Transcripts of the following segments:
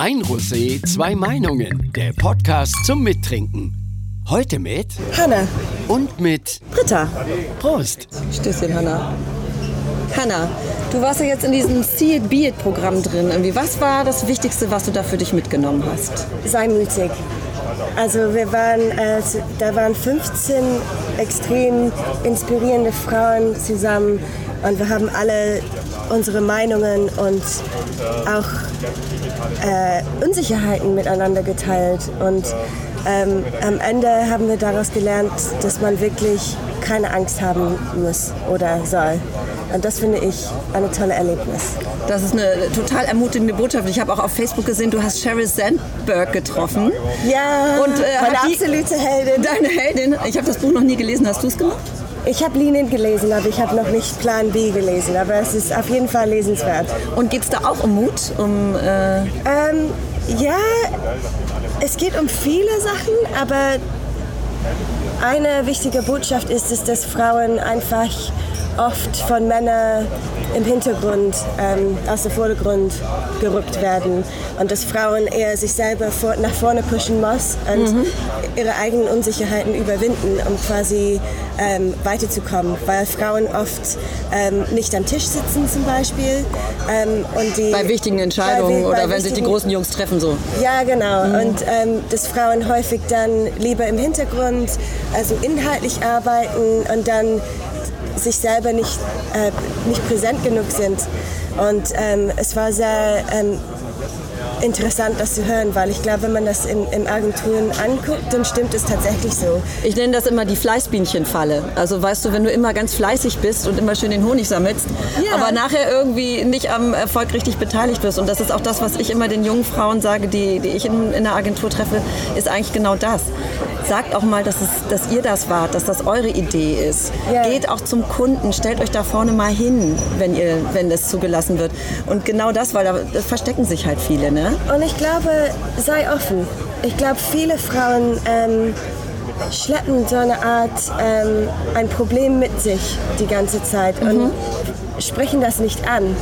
Ein Rosé, zwei Meinungen. Der Podcast zum Mittrinken. Heute mit Hanna. und mit Britta. Prost. Stößchen, Hanna. Hanna, du warst ja jetzt in diesem See It Be It Programm drin. Irgendwie, was war das Wichtigste, was du da für dich mitgenommen hast? sei mutig. Also wir waren, äh, da waren 15 extrem inspirierende Frauen zusammen und wir haben alle unsere Meinungen und auch äh, Unsicherheiten miteinander geteilt. Und ähm, am Ende haben wir daraus gelernt, dass man wirklich keine Angst haben muss oder soll. Und das finde ich ein tolles Erlebnis. Das ist eine total ermutigende Botschaft. Ich habe auch auf Facebook gesehen, du hast Sheryl Sandberg getroffen. Ja, Und, äh, meine absolute Heldin. Deine Heldin. Ich habe das Buch noch nie gelesen. Hast du es gemacht? Ich habe Lenin gelesen, aber ich habe noch nicht Plan B gelesen. Aber es ist auf jeden Fall lesenswert. Und geht es da auch um Mut? Um, äh, Ähm, ja, es geht um viele Sachen, aber eine wichtige Botschaft ist es, dass Frauen einfach oft von Männern im Hintergrund, ähm, aus dem Vordergrund gerückt werden und dass Frauen eher sich selber vor, nach vorne pushen muss und ihre eigenen Unsicherheiten überwinden, um quasi ähm, weiterzukommen, weil Frauen oft ähm, nicht am Tisch sitzen zum Beispiel ähm, und die bei wichtigen Entscheidungen bei- bei oder wenn sich die großen Jungs treffen so. ja, genau. Und ähm, dass Frauen häufig dann lieber im Hintergrund, also inhaltlich arbeiten und dann sich selber nicht, äh, nicht präsent genug sind. Und ähm, es war sehr ähm, interessant, das zu hören, weil ich glaube, wenn man das in, in Agenturen anguckt, dann stimmt es tatsächlich so. Ich nenne das immer die Fleißbienchenfalle. Also weißt du, wenn du immer ganz fleißig bist und immer schön den Honig sammelst, Ja. aber nachher irgendwie nicht am Erfolg richtig beteiligt bist. Und das ist auch das, was ich immer den jungen Frauen sage, die, die ich in, in der Agentur treffe, ist eigentlich genau das. Sagt auch mal, dass, es, dass ihr das wart, dass das eure Idee ist. Ja. Geht auch zum Kunden, stellt euch da vorne mal hin, wenn, ihr, wenn das zugelassen wird. Und genau das, weil da verstecken sich halt viele. Ne? Und ich glaube, sei offen. Ich glaube, viele Frauen ähm, schleppen so eine Art ähm, ein Problem mit sich die ganze Zeit und sprechen das nicht an.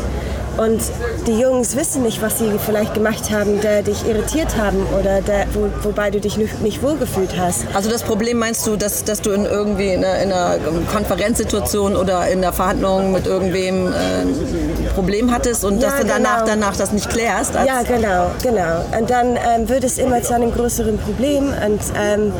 Und die Jungs wissen nicht, was sie vielleicht gemacht haben, der dich irritiert haben oder der, wo, wobei du dich nicht, nicht wohlgefühlt hast. Also das Problem meinst du, dass, dass du in irgendwie in einer, in einer Konferenzsituation oder in der Verhandlung mit irgendwem äh, ein Problem hattest und Ja, dass du danach, genau. danach das nicht klärst? Ja, genau, genau. Und dann ähm, wird es immer zu einem größeren Problem und ähm,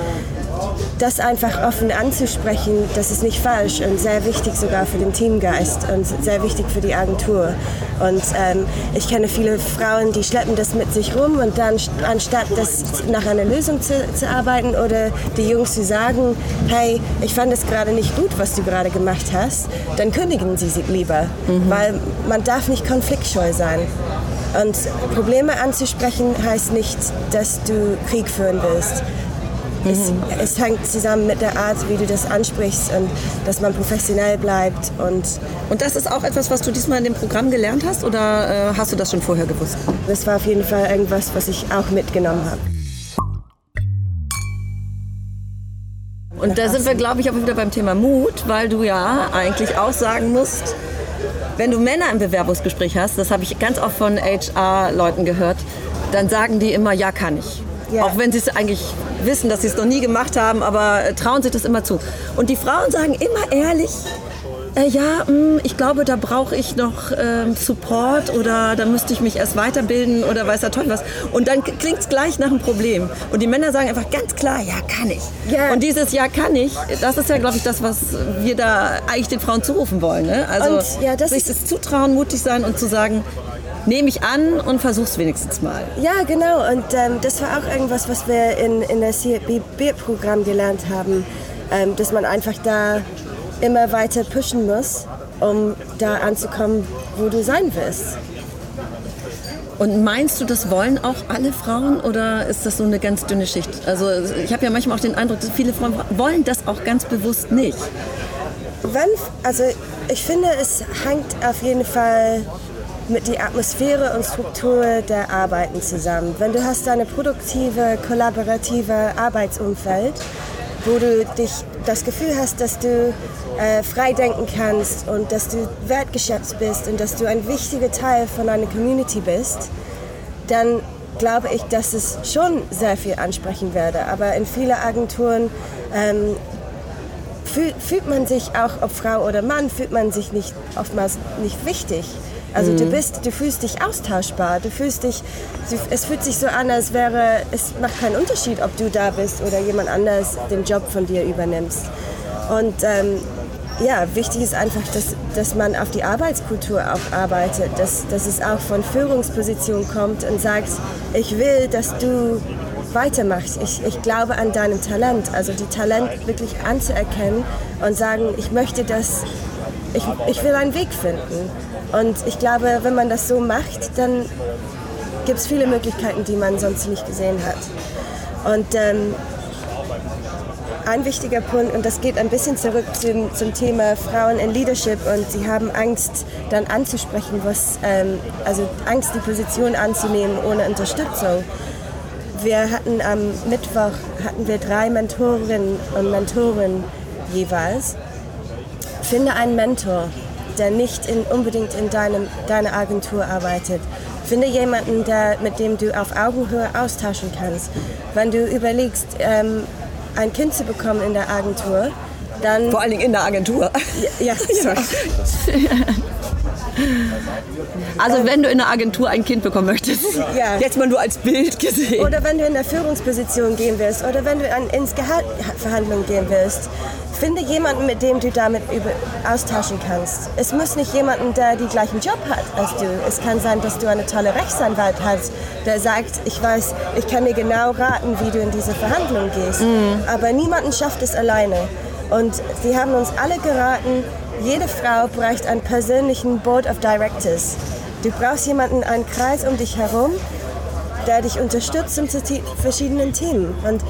das einfach offen anzusprechen, das ist nicht falsch und sehr wichtig sogar für den Teamgeist und sehr wichtig für die Agentur. Und ähm, ich kenne viele Frauen, die schleppen das mit sich rum und dann st- anstatt das nach einer Lösung zu, zu arbeiten oder die Jungs zu sagen, hey, ich fand es gerade nicht gut, was du gerade gemacht hast, dann kündigen sie sich lieber, weil man darf nicht konfliktscheu sein. Und Probleme anzusprechen heißt nicht, dass du Krieg führen willst. Es, es hängt zusammen mit der Art, wie du das ansprichst und dass man professionell bleibt. Und Und das ist auch etwas, was du diesmal in dem Programm gelernt hast oder äh, hast du das schon vorher gewusst? das war auf jeden Fall irgendwas, was ich auch mitgenommen habe. Und da sind wir, glaube ich, auch wieder beim Thema Mut, weil du ja eigentlich auch sagen musst, wenn du Männer im Bewerbungsgespräch hast, das habe ich ganz oft von HR-Leuten gehört, dann sagen die immer, ja, kann ich. Ja. Auch wenn sie es eigentlich wissen, dass sie es noch nie gemacht haben, aber äh, trauen sich das immer zu. Und die Frauen sagen immer ehrlich, äh, ja, mh, ich glaube, da brauche ich noch ähm, Support oder da müsste ich mich erst weiterbilden oder weiß der Teufel was. Und dann klingt es gleich nach einem Problem. Und die Männer sagen einfach ganz klar, ja, kann ich. Ja. Und dieses Ja, kann ich, das ist ja, glaube ich, das, was wir da eigentlich den Frauen zurufen wollen. Ne? Also Und, ja, das sich ist- das zutrauen, mutig sein und zu sagen, nehme ich an und versuch's wenigstens mal. Ja, genau. Und ähm, das war auch irgendwas, was wir in, in der CFB-Programm gelernt haben, ähm, dass man einfach da immer weiter pushen muss, um da anzukommen, wo du sein willst. Und meinst du, das wollen auch alle Frauen oder ist das so eine ganz dünne Schicht? Also ich habe ja manchmal auch den Eindruck, dass viele Frauen wollen das auch ganz bewusst nicht. Wenn, also ich finde, es hängt auf jeden Fall mit der Atmosphäre und Struktur der Arbeiten zusammen. Wenn du hast eine produktive, kollaborative Arbeitsumfeld, wo du dich das Gefühl hast, dass du äh, frei denken kannst und dass du wertgeschätzt bist und dass du ein wichtiger Teil von einer Community bist, dann glaube ich, dass es schon sehr viel ansprechen werde. Aber in vielen Agenturen ähm, fühlt, man sich auch, ob Frau oder Mann, fühlt man sich nicht oftmals nicht wichtig. Also mhm. du bist, du fühlst dich austauschbar. Du fühlst dich, es fühlt sich so an, als wäre, es macht keinen Unterschied, ob du da bist oder jemand anders den Job von dir übernimmst. Und ähm, ja, wichtig ist einfach, dass, dass man auf die Arbeitskultur auch arbeitet, dass, dass es auch von Führungspositionen kommt und sagt, ich will, dass du weitermachst. Ich, ich glaube an deinem Talent, also die Talent wirklich anzuerkennen und sagen, ich möchte das, ich, ich will einen Weg finden. Und ich glaube, wenn man das so macht, dann gibt es viele Möglichkeiten, die man sonst nicht gesehen hat. Und ähm, ein wichtiger Punkt, und das geht ein bisschen zurück zum, zum Thema Frauen in Leadership, und sie haben Angst, dann anzusprechen, was, ähm, also Angst, die Position anzunehmen ohne Unterstützung. Wir hatten am Mittwoch hatten wir drei Mentorinnen und Mentoren jeweils. Finde einen Mentor, der nicht in, unbedingt in deinem, deiner Agentur arbeitet. Finde jemanden, der, mit dem du auf Augenhöhe austauschen kannst. Wenn du überlegst, ähm, ein Kind zu bekommen in der Agentur, dann... Vor allen Dingen in der Agentur. Ja, ja sorry. Also wenn du in der Agentur ein Kind bekommen möchtest, ja. jetzt mal nur als Bild gesehen. Oder wenn du in der Führungsposition gehen willst oder wenn du an, ins Gehaltverhandlungen gehen willst, finde jemanden, mit dem du damit über, austauschen kannst. Es muss nicht jemanden, der den gleichen Job hat als du. Es kann sein, dass du eine tolle Rechtsanwalt hast, der sagt, ich weiß, ich kann dir genau raten, wie du in diese Verhandlung gehst. Mhm. Aber niemanden schafft es alleine. Und sie haben uns alle geraten, jede Frau braucht einen persönlichen Board of Directors. Du brauchst jemanden, einen Kreis um dich herum, der dich unterstützt in verschiedenen Themen. Und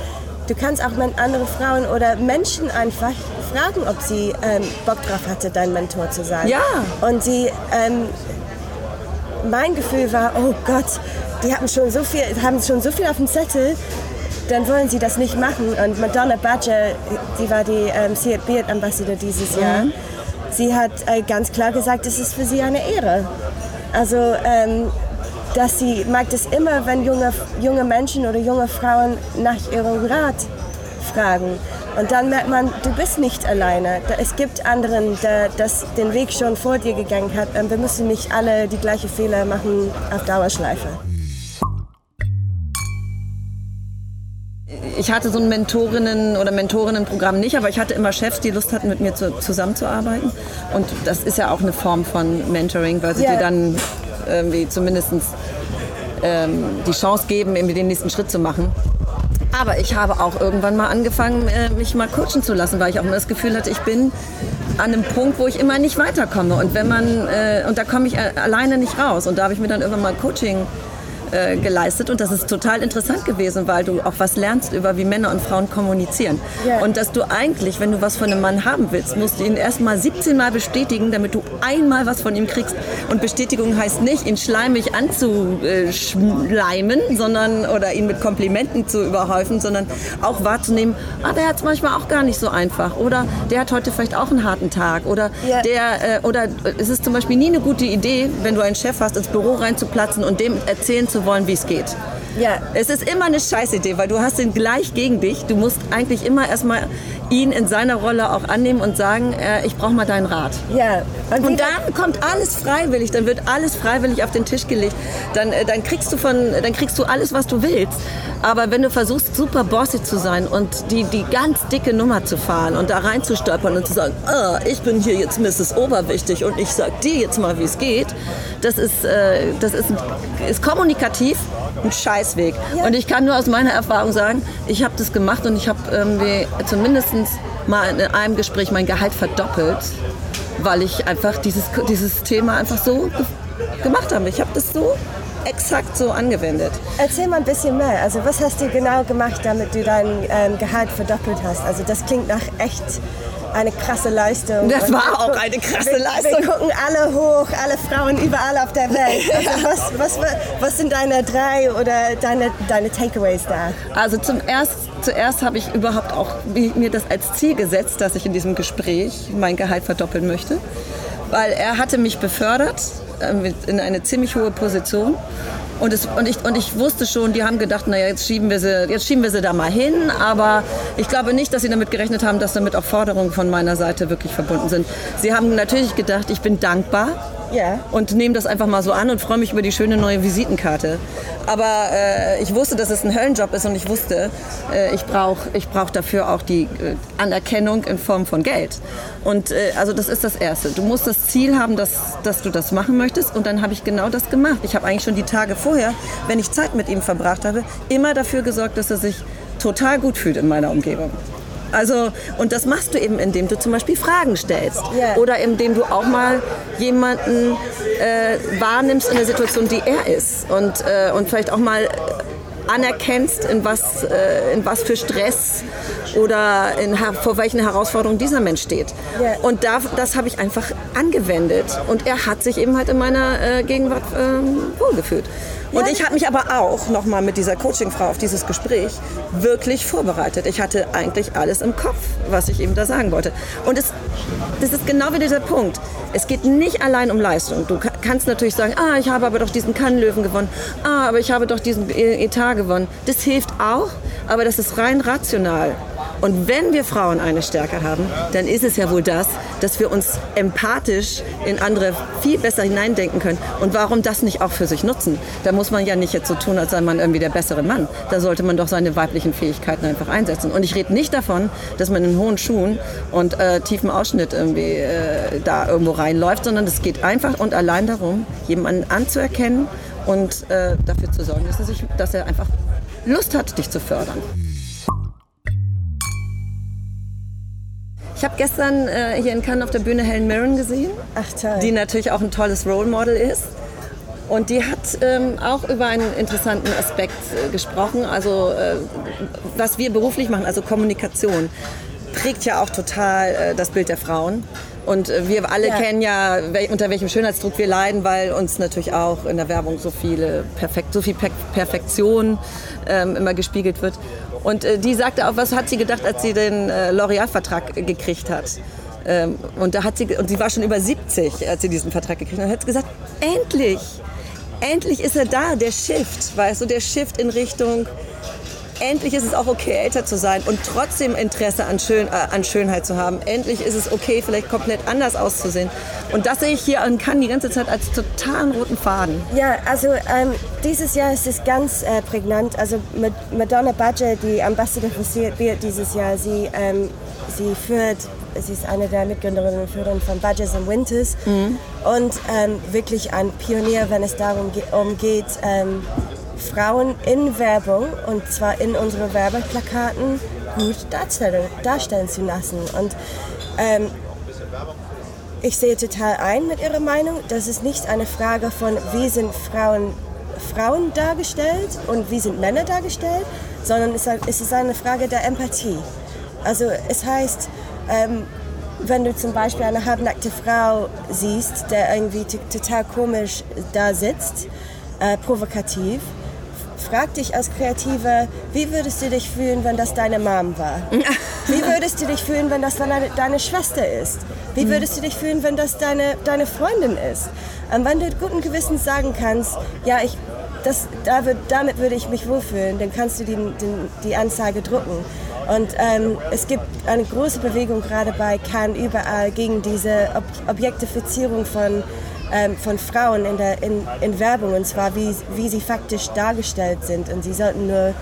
du kannst auch andere Frauen oder Menschen einfach fragen, ob sie ähm, Bock drauf hatte, dein Mentor zu sein. Ja. Und sie, ähm, mein Gefühl war, oh Gott, die haben schon so viel, haben schon so viel auf dem Zettel dann wollen sie das nicht machen. Und Madonna Badger, die war die ähm, Ambassador dieses Jahr, mhm. Sie hat äh, ganz klar gesagt, es ist für sie eine Ehre. Also, ähm, dass sie mag es immer, wenn junge, junge Menschen oder junge Frauen nach ihrem Rat fragen. Und dann merkt man, du bist nicht alleine. Es gibt anderen, der das den Weg schon vor dir gegangen hat. Und wir müssen nicht alle die gleichen Fehler machen auf Dauerschleife. Ich hatte so ein Mentorinnen- oder Mentorinnenprogramm nicht, aber ich hatte immer Chefs, die Lust hatten, mit mir zu, zusammenzuarbeiten. Und das ist ja auch eine Form von Mentoring, weil sie yeah. dir dann irgendwie zumindest ähm, die Chance geben, irgendwie den nächsten Schritt zu machen. Aber ich habe auch irgendwann mal angefangen, äh, mich mal coachen zu lassen, weil ich auch immer das Gefühl hatte, ich bin an einem Punkt, wo ich immer nicht weiterkomme. Und wenn man, äh, und da komme ich alleine nicht raus. Und da habe ich mir dann irgendwann mal Coaching äh, geleistet und das ist total interessant gewesen, weil du auch was lernst über wie Männer und Frauen kommunizieren. Yeah. Und dass du eigentlich, wenn du was von einem Mann haben willst, musst du ihn erst mal 17 Mal bestätigen, damit du einmal was von ihm kriegst. Und Bestätigung heißt nicht, ihn schleimig anzuschleimen, sondern oder ihn mit Komplimenten zu überhäufen, sondern auch wahrzunehmen, ah, der hat es manchmal auch gar nicht so einfach oder der hat heute vielleicht auch einen harten Tag oder yeah. der äh, oder es ist zum Beispiel nie eine gute Idee, wenn du einen Chef hast, ins Büro reinzuplatzen und dem erzählen zu zu wollen, wie es geht. Ja. Es ist immer eine Scheißidee, weil du hast ihn gleich gegen dich. Du musst eigentlich immer erstmal ihn in seiner Rolle auch annehmen und sagen, äh, ich brauche mal deinen Rat. Ja. Und, und dann kommt alles freiwillig, dann wird alles freiwillig auf den Tisch gelegt. Dann, äh, dann, kriegst du von, dann kriegst du alles, was du willst. Aber wenn du versuchst, super bossy zu sein und die, die ganz dicke Nummer zu fahren und da reinzustolpern und zu sagen, oh, ich bin hier jetzt Mrs. Oberwichtig und ich sag dir jetzt mal, wie es geht, das ist, äh, das ist, ist kommunikativ ein Scheißweg. Ja. Und ich kann nur aus meiner Erfahrung sagen, ich habe das gemacht und ich habe irgendwie zumindest mal in einem Gespräch mein Gehalt verdoppelt, weil ich einfach dieses, dieses Thema einfach so gemacht habe. Ich habe das so exakt so angewendet. Erzähl mal ein bisschen mehr. Also was hast du genau gemacht, damit du dein ähm, Gehalt verdoppelt hast? Also das klingt nach echt eine krasse Leistung. Das war auch eine krasse wir, Leistung. Wir gucken alle hoch, alle Frauen überall auf der Welt. Also was, was, was sind deine drei oder deine, deine Takeaways da? Also zum erst, zuerst habe ich überhaupt auch mir das als Ziel gesetzt, dass ich in diesem Gespräch mein Gehalt verdoppeln möchte. Weil er hatte mich befördert äh, in eine ziemlich hohe Position Und, es, und, ich, und ich wusste schon, die haben gedacht, naja, jetzt schieben, wir sie, jetzt schieben wir sie da mal hin. Aber ich glaube nicht, dass sie damit gerechnet haben, dass damit auch Forderungen von meiner Seite wirklich verbunden sind. Sie haben natürlich gedacht, ich bin dankbar Ja. und nehme das einfach mal so an und freue mich über die schöne neue Visitenkarte. Aber äh, ich wusste, dass es ein Höllenjob ist und ich wusste, äh, ich brauche ich brauch dafür auch die äh, Anerkennung in Form von Geld. Und äh, also das ist das Erste. Du musst das Ziel haben, dass, dass du das machen möchtest und dann habe ich genau das gemacht. Ich habe eigentlich schon die Tage vorher, wenn ich Zeit mit ihm verbracht habe, immer dafür gesorgt, dass er sich total gut fühlt in meiner Umgebung. Also, und das machst du eben, indem du zum Beispiel Fragen stellst. Ja. Oder indem du auch mal jemanden äh, wahrnimmst in der Situation, die er ist. Und, äh, und vielleicht auch mal anerkennst, in was, äh, in was für Stress oder in, vor welchen Herausforderungen dieser Mensch steht. Und da, das habe ich einfach angewendet. Und er hat sich eben halt in meiner äh, Gegenwart ähm, wohlgefühlt. Und ich habe mich aber auch nochmal mit dieser Coachingfrau auf dieses Gespräch wirklich vorbereitet. Ich hatte eigentlich alles im Kopf, was ich eben da sagen wollte. Und es, das ist genau wieder dieser Punkt. Es geht nicht allein um Leistung. Du ka- kannst natürlich sagen, ah, ich habe aber doch diesen Kannlöwen gewonnen. Ah, aber ich habe doch diesen E- Etat gewonnen. Das hilft auch, aber das ist rein rational. Und wenn wir Frauen eine Stärke haben, dann ist es ja wohl das, dass wir uns empathisch in andere viel besser hineindenken können. Und warum das nicht auch für sich nutzen? Da muss man ja nicht jetzt so tun, als sei man irgendwie der bessere Mann. Da sollte man doch seine weiblichen Fähigkeiten einfach einsetzen. Und ich rede nicht davon, dass man in hohen Schuhen und äh, tiefen Ausschnitt irgendwie äh, da irgendwo reinläuft, sondern es geht einfach und allein darum, jemanden anzuerkennen und äh, dafür zu sorgen, dass er, sich, dass er einfach Lust hat, dich zu fördern. Ich habe gestern äh, hier in Cannes auf der Bühne Helen Mirren gesehen, Ach toll. die natürlich auch ein tolles Role Model ist. Und die hat ähm, auch über einen interessanten Aspekt äh, gesprochen, also äh, was wir beruflich machen, also Kommunikation, prägt ja auch total äh, das Bild der Frauen. Und äh, wir alle Ja. kennen ja, unter welchem Schönheitsdruck wir leiden, weil uns natürlich auch in der Werbung so viele Perfekt, so viel per Perfektion ähm, immer gespiegelt wird. Und äh, die sagte auch, was hat sie gedacht, als sie den äh, L'Oreal-Vertrag gekriegt hat? Ähm, und da hat sie und sie war schon über 70, als sie diesen Vertrag gekriegt hat. Und hat sie gesagt, endlich, endlich ist er da, der Shift, weißt du, der Shift in Richtung endlich ist es auch okay, älter zu sein und trotzdem Interesse an, Schön, äh, an Schönheit zu haben. Endlich ist es okay, vielleicht komplett anders auszusehen. Und das sehe ich hier an Cannes die ganze Zeit als totalen roten Faden. Ja, also ähm, dieses Jahr ist es ganz äh, prägnant. Also Ma- Madonna Badger, die Ambassador für Seat dieses Jahr, sie, ähm, sie führt, sie ist eine der Mitgründerinnen und Führerinnen von Badgers and Winters und ähm, wirklich ein Pionier, wenn es darum ge um geht, ähm, Frauen in Werbung und zwar in unsere Werbeplakaten gut darstellen, darstellen zu lassen. Und ähm, ich sehe total ein mit Ihrer Meinung. Das ist nicht eine Frage von, wie sind Frauen, Frauen dargestellt und wie sind Männer dargestellt, sondern es ist- eine Frage der Empathie. Also es heißt, ähm, wenn du zum Beispiel eine halbnackte Frau siehst, der irgendwie total komisch da sitzt, äh, provokativ, frag dich als Kreativer, wie würdest du dich fühlen, wenn das deine Mom war? Wie würdest du dich fühlen, wenn das deine, deine Schwester ist? Wie würdest du dich fühlen, wenn das deine, deine Freundin ist? Und wenn du guten Gewissens sagen kannst, ja, ich, das, damit würde ich mich wohlfühlen, dann kannst du die, den, die Anzeige drucken. Und ähm, es gibt eine große Bewegung gerade bei Cannes überall gegen diese Ob Objektifizierung von ähm, von Frauen in, der, in, in Werbung und zwar wie, wie sie faktisch dargestellt sind. Und sie sollten nur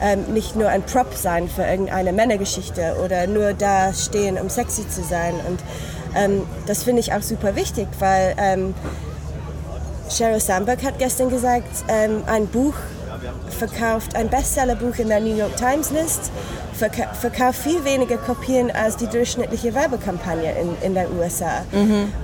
ähm, nicht nur ein Prop sein für irgendeine Männergeschichte oder nur da stehen, um sexy zu sein. Und ähm, das finde ich auch super wichtig, weil ähm, Sheryl Sandberg hat gestern gesagt, ähm, ein Buch verkauft, ein Bestsellerbuch in der New York Times List, verka verkauft viel weniger Kopien als die durchschnittliche Werbekampagne in, in den USA.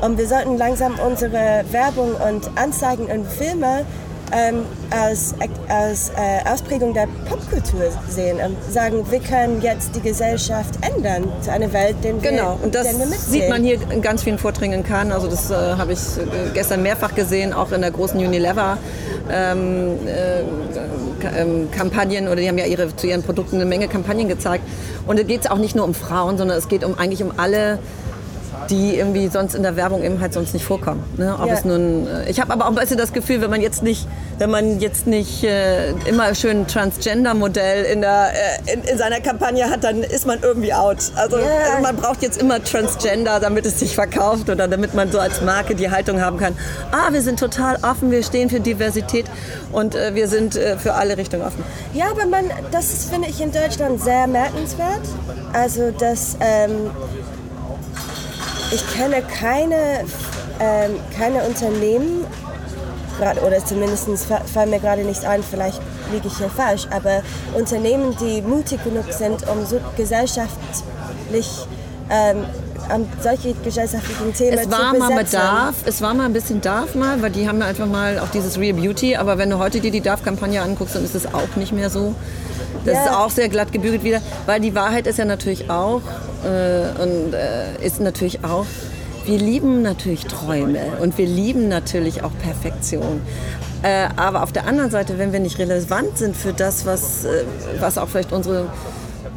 Und wir sollten langsam unsere Werbung und Anzeigen und Filme ähm, als, als äh, Ausprägung der Popkultur sehen und sagen, wir können jetzt die Gesellschaft ändern zu einer Welt, in wir, Genau, und das den sieht man hier in ganz vielen Vorträgen in Cannes. Also das äh, habe ich äh, gestern mehrfach gesehen, auch in der großen Unilever. Ähm, äh, ähm, Kampagnen oder die haben ja ihre, zu ihren Produkten eine Menge Kampagnen gezeigt. Und da geht es auch nicht nur um Frauen, sondern es geht um, eigentlich um alle die irgendwie sonst in der Werbung eben halt sonst nicht vorkommen. Ne? Ob Ja. es nun, äh, ich habe aber auch ein bisschen das Gefühl, wenn man jetzt nicht, wenn man jetzt nicht äh, immer schön ein Transgender-Modell in, der, äh, in, in seiner Kampagne hat, dann ist man irgendwie out. Also Ja. äh, man braucht jetzt immer Transgender, damit es sich verkauft oder damit man so als Marke die Haltung haben kann. Ah, wir sind total offen, wir stehen für Diversität und äh, wir sind äh, für alle Richtungen offen. Ja, aber man, das ist, finde ich in Deutschland sehr merkenswert. Also, dass ähm, ich kenne keine, ähm, keine Unternehmen, grad, oder zumindest fa- fallen mir gerade nicht ein, vielleicht liege ich hier falsch, aber Unternehmen, die mutig genug sind, um so gesellschaftlich ähm, an solche gesellschaftlichen Themen Es zu war mal mit besetzen. Darf, es war mal ein bisschen Darf mal, weil die haben ja einfach mal auch dieses Real Beauty, aber wenn du heute dir die Darf-Kampagne anguckst, dann ist es auch nicht mehr so. Das Ja. ist auch sehr glatt gebügelt wieder, weil die Wahrheit ist ja natürlich auch äh, und äh, ist natürlich auch, wir lieben natürlich Träume und wir lieben natürlich auch Perfektion. Äh, aber auf der anderen Seite, wenn wir nicht relevant sind für das, was, äh, was auch vielleicht unsere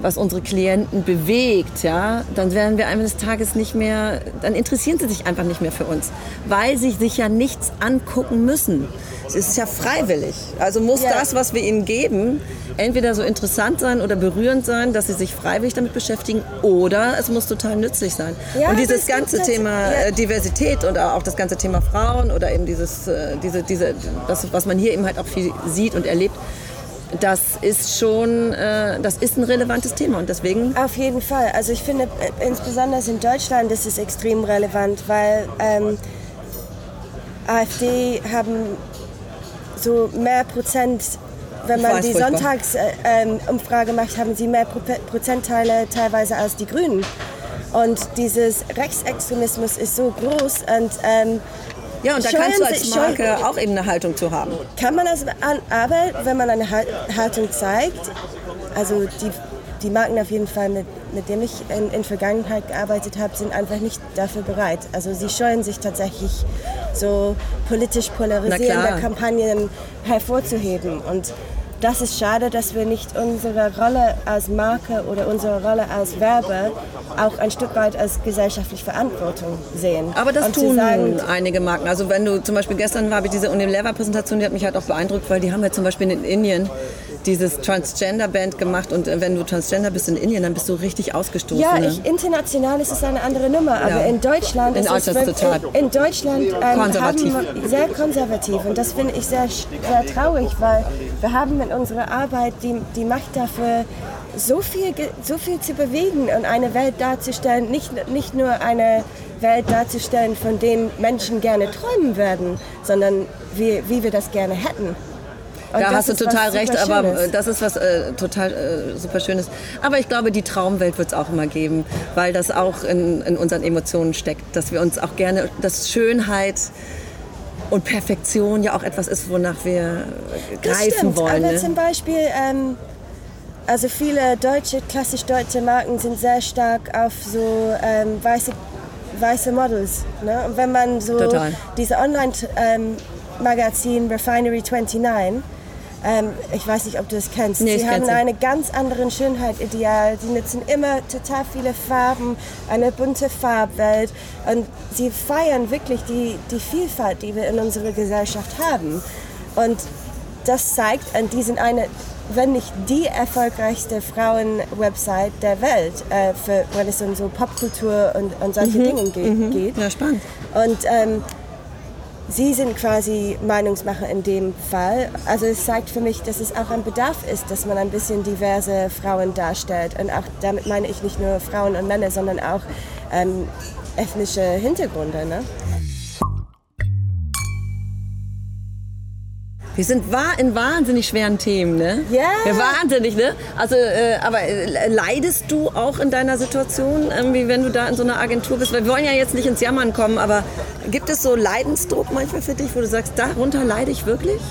was unsere Klienten bewegt, ja, dann werden wir eines Tages nicht mehr, dann interessieren sie sich einfach nicht mehr für uns, weil sie sich ja nichts angucken müssen. Es ist ja freiwillig. Also muss Ja. das, was wir ihnen geben, entweder so interessant sein oder berührend sein, dass sie sich freiwillig damit beschäftigen, oder es muss total nützlich sein. Ja, und dieses ganze Thema ja. äh, Diversität und auch das ganze Thema Frauen oder eben dieses, äh, diese, diese, das, was man hier eben halt auch viel sieht und erlebt, das ist schon, äh, das ist ein relevantes Thema und deswegen Auf jeden Fall. Also ich finde, äh, insbesondere in Deutschland ist es extrem relevant, weil ähm, AfD haben so mehr Prozent, wenn man die. Sonntagsumfrage äh, ähm, macht, haben sie mehr Pro Prozentteile teilweise als die Grünen. Und dieses Rechtsextremismus ist so groß und ähm, Ja, und da scheuen kannst du als Marke auch eben eine Haltung zu haben. kann man das an, aber wenn man eine Hal- Haltung zeigt, also die, die Marken auf jeden Fall, mit, mit denen ich in, in Vergangenheit gearbeitet habe, sind einfach nicht dafür bereit. Also sie scheuen sich tatsächlich so politisch polarisierende. Kampagnen hervorzuheben. Und das ist schade, dass wir nicht unsere Rolle als Marke oder unsere Rolle als Werbe auch ein Stück weit als gesellschaftliche Verantwortung sehen. Aber das Und tun sagen, einige Marken. Also wenn du zum Beispiel gestern war ich diese Unilever-Präsentation, die hat mich halt auch beeindruckt, weil die haben ja zum Beispiel in Indien dieses Transgender-Band gemacht und äh, wenn du Transgender bist in Indien, dann bist du richtig ausgestoßen. Ja, ne? ich, international ist es eine andere Nummer, aber Ja. in Deutschland In ist es wirklich- total in Deutschland ähm, konservativ. Sehr konservativ und das finde ich sehr, sehr traurig, weil wir haben in unserer Arbeit die, die Macht dafür, so viel, so viel zu bewegen und eine Welt darzustellen, nicht, nicht nur eine Welt darzustellen, von dem Menschen gerne träumen werden, sondern wie, wie wir das gerne hätten. Und Da hast du total recht, aber äh, das ist was äh, total äh, super Schönes. Aber ich glaube, die Traumwelt wird es auch immer geben, weil das auch in, in unseren Emotionen steckt, dass wir uns auch gerne, dass Schönheit und Perfektion ja auch etwas ist, wonach wir Das greifen stimmt, wollen. Aber Ne? zum Beispiel, ähm, also viele deutsche, klassisch deutsche Marken sind sehr stark auf so ähm, weiße, weiße Models. Ne? Und wenn man so Total. diese Online-Magazin Refinery 29, ähm, ich weiß nicht, ob du es kennst, Nee, sie haben nicht. einen ganz anderen Schönheitsideal. Sie nutzen immer total viele Farben, eine bunte Farbwelt und sie feiern wirklich die, die Vielfalt, die wir in unserer Gesellschaft haben. Und das zeigt, und die sind eine, wenn nicht die erfolgreichste Frauen-Website der Welt, äh, für, wenn es um so Popkultur und, und solche Dinge ge geht. Ja, spannend. Und ähm, Sie sind quasi Meinungsmacher in dem Fall. Also es zeigt für mich, dass es auch ein Bedarf ist, dass man ein bisschen diverse Frauen darstellt. Und auch damit meine ich nicht nur Frauen und Männer, sondern auch ähm, ethnische Hintergründe. Ne? Wir sind wa in wahnsinnig schweren Themen, ne? Ja. ja wahnsinnig, ne? Also, äh, aber äh, leidest du auch in deiner Situation, irgendwie, wenn du da in so einer Agentur bist? Weil wir wollen ja jetzt nicht ins Jammern kommen, aber gibt es so Leidensdruck manchmal für dich, wo du sagst, darunter leide ich wirklich?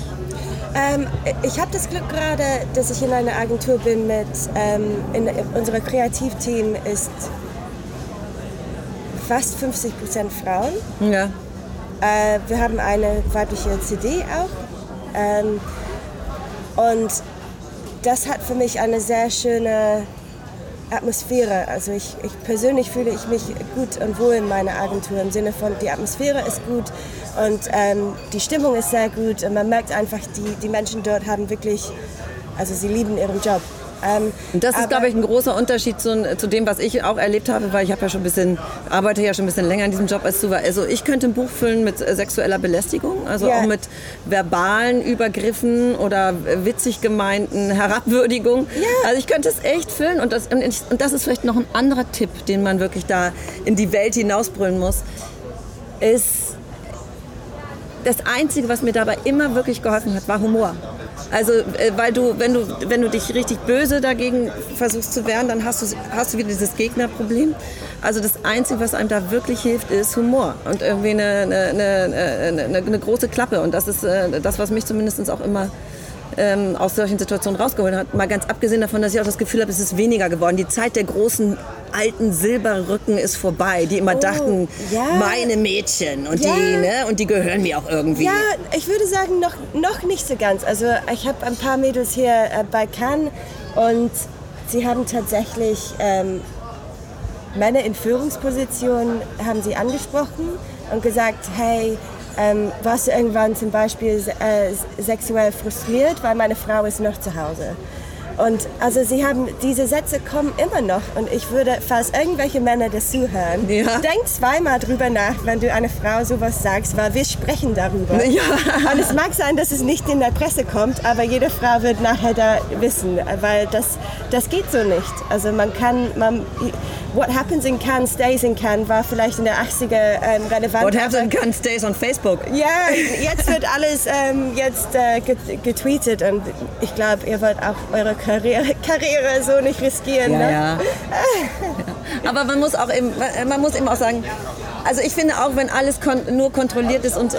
Ähm, ich habe das Glück gerade, dass ich in einer Agentur bin mit, ähm, in, unser Kreativteam ist fast 50 Prozent Frauen. Ja. Äh, wir haben eine weibliche CD auch. Ähm, und das hat für mich eine sehr schöne Atmosphäre. Also ich, ich persönlich fühle ich mich gut und wohl in meiner Agentur im Sinne von, die Atmosphäre ist gut und ähm, die Stimmung ist sehr gut und man merkt einfach, die, die Menschen dort haben wirklich, also sie lieben ihren Job. Ähm, das ist, glaube ich, ein großer Unterschied zu, zu, dem, was ich auch erlebt habe, weil ich habe ja schon ein bisschen, arbeite ja schon ein bisschen länger in diesem Job als du. Also ich könnte ein Buch füllen mit äh, sexueller Belästigung, also yeah. auch mit verbalen Übergriffen oder witzig gemeinten Herabwürdigungen. Yeah. Also ich könnte es echt füllen und das, und das ist vielleicht noch ein anderer Tipp, den man wirklich da in die Welt hinausbrüllen muss, ist das Einzige, was mir dabei immer wirklich geholfen hat, war Humor. Also, äh, weil du, wenn du, wenn du dich richtig böse dagegen versuchst zu wehren, dann hast du, hast du wieder dieses Gegnerproblem. Also das Einzige, was einem da wirklich hilft, ist Humor und irgendwie eine, eine, eine, eine große Klappe. Und das ist äh, das, was mich zumindest auch immer ähm, aus solchen Situationen rausgeholt hat. Mal ganz abgesehen davon, dass ich auch das Gefühl habe, es ist weniger geworden. Die Zeit der großen alten Silberrücken ist vorbei, die immer oh, dachten, ja. meine Mädchen und ja. die, ne, und die gehören mir auch irgendwie. Ja, ich würde sagen, noch, noch nicht so ganz. Also ich habe ein paar Mädels hier äh, bei Cannes und sie haben tatsächlich ähm, Männer in Führungspositionen haben sie angesprochen und gesagt, hey, ähm, warst du irgendwann zum Beispiel äh, sexuell frustriert, weil meine Frau ist noch zu Hause. Und also sie haben, diese Sätze kommen immer noch. Und ich würde, falls irgendwelche Männer das zuhören, ja. denk zweimal drüber nach, wenn du einer Frau sowas sagst, weil wir sprechen darüber. Ja. Und es mag sein, dass es nicht in der Presse kommt, aber jede Frau wird nachher da wissen, weil das, das geht so nicht. Also man kann, man, What Happens in Cannes Stays in Cannes war vielleicht in der 80er ähm, relevant. What Happens in Cannes Stays on Facebook. Ja, jetzt wird alles ähm, jetzt äh, getweetet und ich glaube, ihr wollt auch eure Karriere, Karriere so nicht riskieren. Ja, ne? ja. Aber man muss auch eben, man muss eben auch sagen, also ich finde auch, wenn alles kon nur kontrolliert ist und, äh,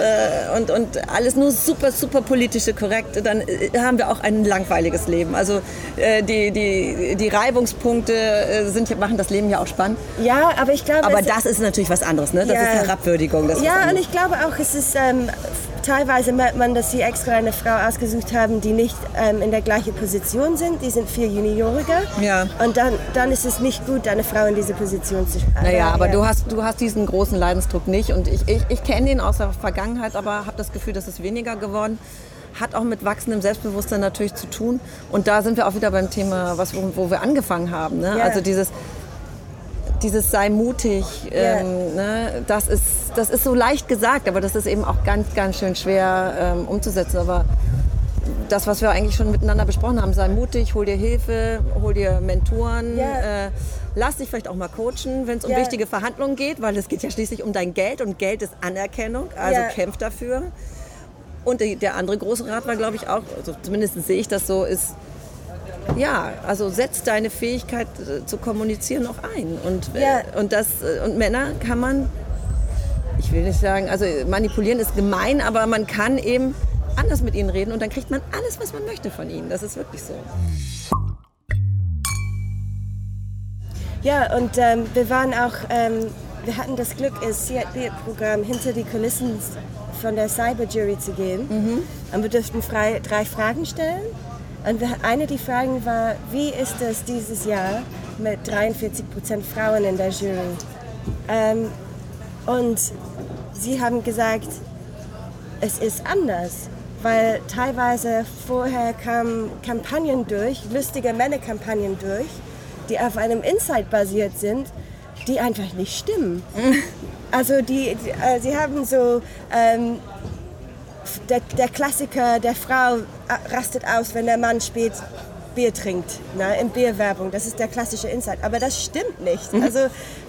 und, und alles nur super, super politische korrekt, dann äh, haben wir auch ein langweiliges Leben. Also äh, die, die, die Reibungspunkte äh, sind, machen das Leben ja auch spannend. Ja, aber ich glaube... Aber das ist natürlich was anderes, ne? Das ja. ist Herabwürdigung. Das ja, und ich glaube auch, es ist... Ähm, teilweise merkt man, dass sie extra eine Frau ausgesucht haben, die nicht ähm, in der gleichen Position sind. Die sind viel junioriger. Ja. Und dann, dann ist es nicht gut, eine Frau in diese Position zu stellen. Naja, aber ja. du, hast, du hast diesen großen Leidensdruck nicht. Und ich, ich, ich kenne ihn aus der Vergangenheit, aber habe das Gefühl, dass es weniger geworden hat auch mit wachsendem Selbstbewusstsein natürlich zu tun. Und da sind wir auch wieder beim Thema, was, wo, wo wir angefangen haben. Ne? Yeah. Also dieses, dieses sei mutig, yeah. ähm, ne? das, ist, das ist so leicht gesagt, aber das ist eben auch ganz, ganz schön schwer ähm, umzusetzen. Aber das, was wir eigentlich schon miteinander besprochen haben, sei mutig, hol dir Hilfe, hol dir Mentoren, yeah. äh, lass dich vielleicht auch mal coachen, wenn es um wichtige Verhandlungen geht, weil es geht ja schließlich um dein Geld und Geld ist Anerkennung, also kämpf dafür. Und der andere große Rat war, glaube ich, auch, also zumindest sehe ich das so, ist, ja, also setz deine Fähigkeit äh, zu kommunizieren auch ein. Und, äh, ja. und, das, äh, und Männer kann man, ich will nicht sagen, also manipulieren ist gemein, aber man kann eben anders mit ihnen reden und dann kriegt man alles, was man möchte von ihnen. Das ist wirklich so. Ja, und ähm, wir waren auch, ähm, wir hatten das Glück, im CIAT-Programm hinter die Kulissen von der Cyberjury zu gehen. Mhm. Und wir durften frei, drei Fragen stellen. Und eine der Fragen war, wie ist es dieses Jahr mit 43 Prozent Frauen in der Jury? Ähm, und sie haben gesagt, es ist anders, weil teilweise vorher kamen Kampagnen durch, lustige Männerkampagnen durch, die auf einem Insight basiert sind, die einfach nicht stimmen. Also die, die äh, sie haben so ähm, der, der Klassiker, der Frau äh, rastet aus, wenn der Mann spät Bier trinkt, ne, in Bierwerbung. Das ist der klassische Insight. Aber das stimmt nicht. Mhm. Also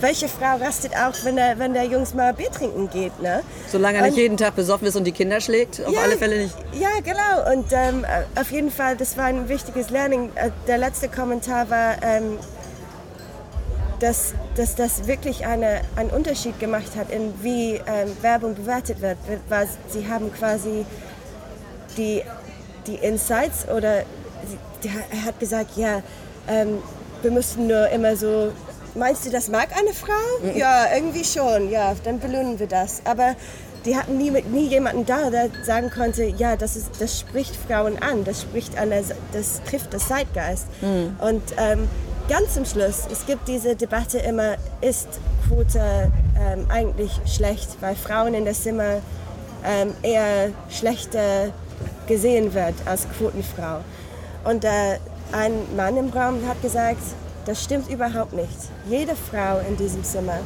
welche Frau rastet auch, wenn der, wenn der Jungs mal Bier trinken geht? Ne? Solange er nicht jeden Tag besoffen ist und die Kinder schlägt, auf ja, alle Fälle nicht. Ja, genau. Und ähm, auf jeden Fall, das war ein wichtiges Learning. Äh, der letzte Kommentar war, ähm, dass, dass das wirklich eine, einen Unterschied gemacht hat, in wie ähm, Werbung bewertet wird. Weil sie haben quasi die, die Insights oder sie, er hat gesagt, ja, ähm, wir müssen nur immer so, meinst du, das mag eine Frau? Mhm. Ja, irgendwie schon, ja, dann belohnen wir das. Aber die hatten nie, nie jemanden da, der sagen konnte, ja, das, ist, das spricht Frauen an, das spricht an, das trifft das Zeitgeist. Mhm. Und ähm, ganz zum Schluss, es gibt diese Debatte immer, ist Quote ähm, eigentlich schlecht, weil Frauen in der Zimmer ähm, eher schlechter gesehen wird als Quotenfrau. Und äh, ein Mann im Raum hat gesagt, das stimmt überhaupt nicht. Jede Frau in diesem Zimmer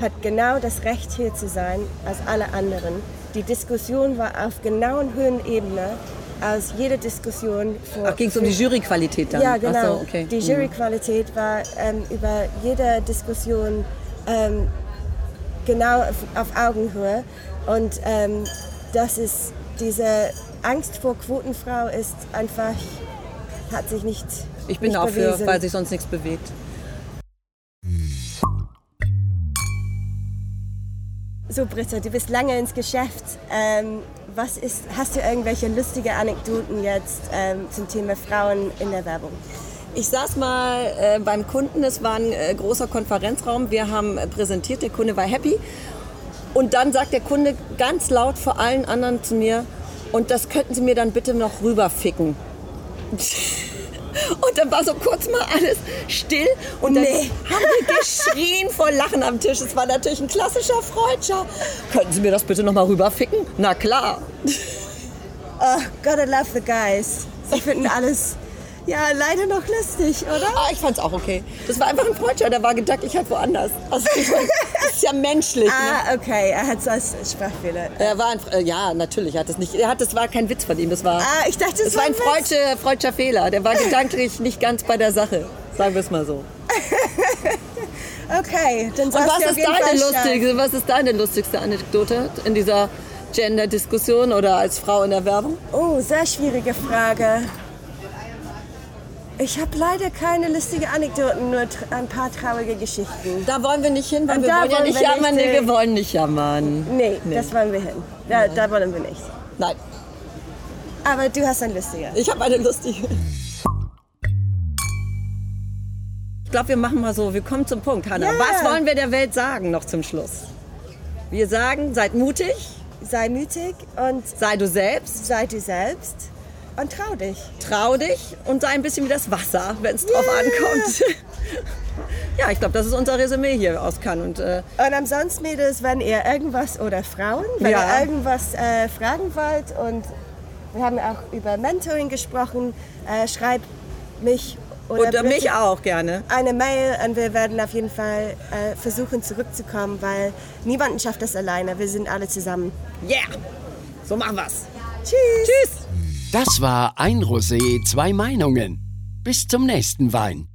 hat genau das Recht, hier zu sein, als alle anderen. Die Diskussion war auf genauen Höhenebene als jede Diskussion vor. Ging es um die Juryqualität dann? Ja, genau. So, okay. Die mhm. Juryqualität war ähm, über jede Diskussion ähm, genau auf, auf, Augenhöhe. Und ähm, das ist diese Angst vor Quotenfrau ist einfach, hat sich nicht. Ich bin nicht dafür, bewiesen. weil sich sonst nichts bewegt. So, Britta, du bist lange ins Geschäft. Ähm, was ist, hast du irgendwelche lustige Anekdoten jetzt ähm, zum Thema Frauen in der Werbung? Ich saß mal äh, beim Kunden, es war ein äh, großer Konferenzraum, wir haben äh, präsentiert, der Kunde war happy. Und dann sagt der Kunde ganz laut vor allen anderen zu mir, und das könnten Sie mir dann bitte noch rüberficken. Und dann war so kurz mal alles still und dann nee. haben wir geschrien vor Lachen am Tisch. Es war natürlich ein klassischer Freudscher. Könnten Sie mir das bitte noch mal rüberficken? Na klar. Oh, gotta love the guys. Sie finden alles ja, leider noch lustig, oder? Ah, ich fand's auch okay. Das war einfach ein Freudscher, der war gedanklich halt woanders. Also, das ist ja menschlich. ah, ne? okay, er hat so als Sprachfehler. Er war ein, äh, ja, natürlich, er hat das nicht, er hat, das war kein Witz von ihm, das war, ah, ich dachte, das war ein freudscher, freudscher Fehler. Der war gedanklich nicht ganz bei der Sache, sagen wir es mal so. okay, dann Und was ist, deine lustige, was ist deine lustigste Anekdote in dieser Gender-Diskussion oder als Frau in der Werbung? Oh, sehr schwierige Frage. Ich habe leider keine lustigen Anekdoten, nur ein paar traurige Geschichten. Da wollen wir nicht hin, weil Und wir wollen ja nicht jammern. Nee, wir wollen nicht jammern. Nee, nee. das wollen wir hin. Da, da wollen wir nicht. Nein. Aber du hast eine lustige. Ich habe eine lustige. Ich glaube, wir machen mal so, wir kommen zum Punkt, Hanna. Yeah. Was wollen wir der Welt sagen noch zum Schluss? Wir sagen, seid mutig. Sei mutig und sei du selbst. Sei du selbst. Und trau dich. Trau dich und sei ein bisschen wie das Wasser, wenn es drauf yeah. ankommt. ja, ich glaube, das ist unser Resümee hier aus Cannes. Und, äh und ansonsten, Mädels, wenn ihr irgendwas oder Frauen, wenn ja. ihr irgendwas äh, fragen wollt und wir haben auch über Mentoring gesprochen, äh, schreibt mich oder, oder mich auch gerne. Eine Mail und wir werden auf jeden Fall äh, versuchen zurückzukommen, weil niemanden schafft das alleine. Wir sind alle zusammen. Yeah! So machen wir's. Tschüss! Tschüss! Das war ein Rosé, zwei Meinungen. Bis zum nächsten Wein.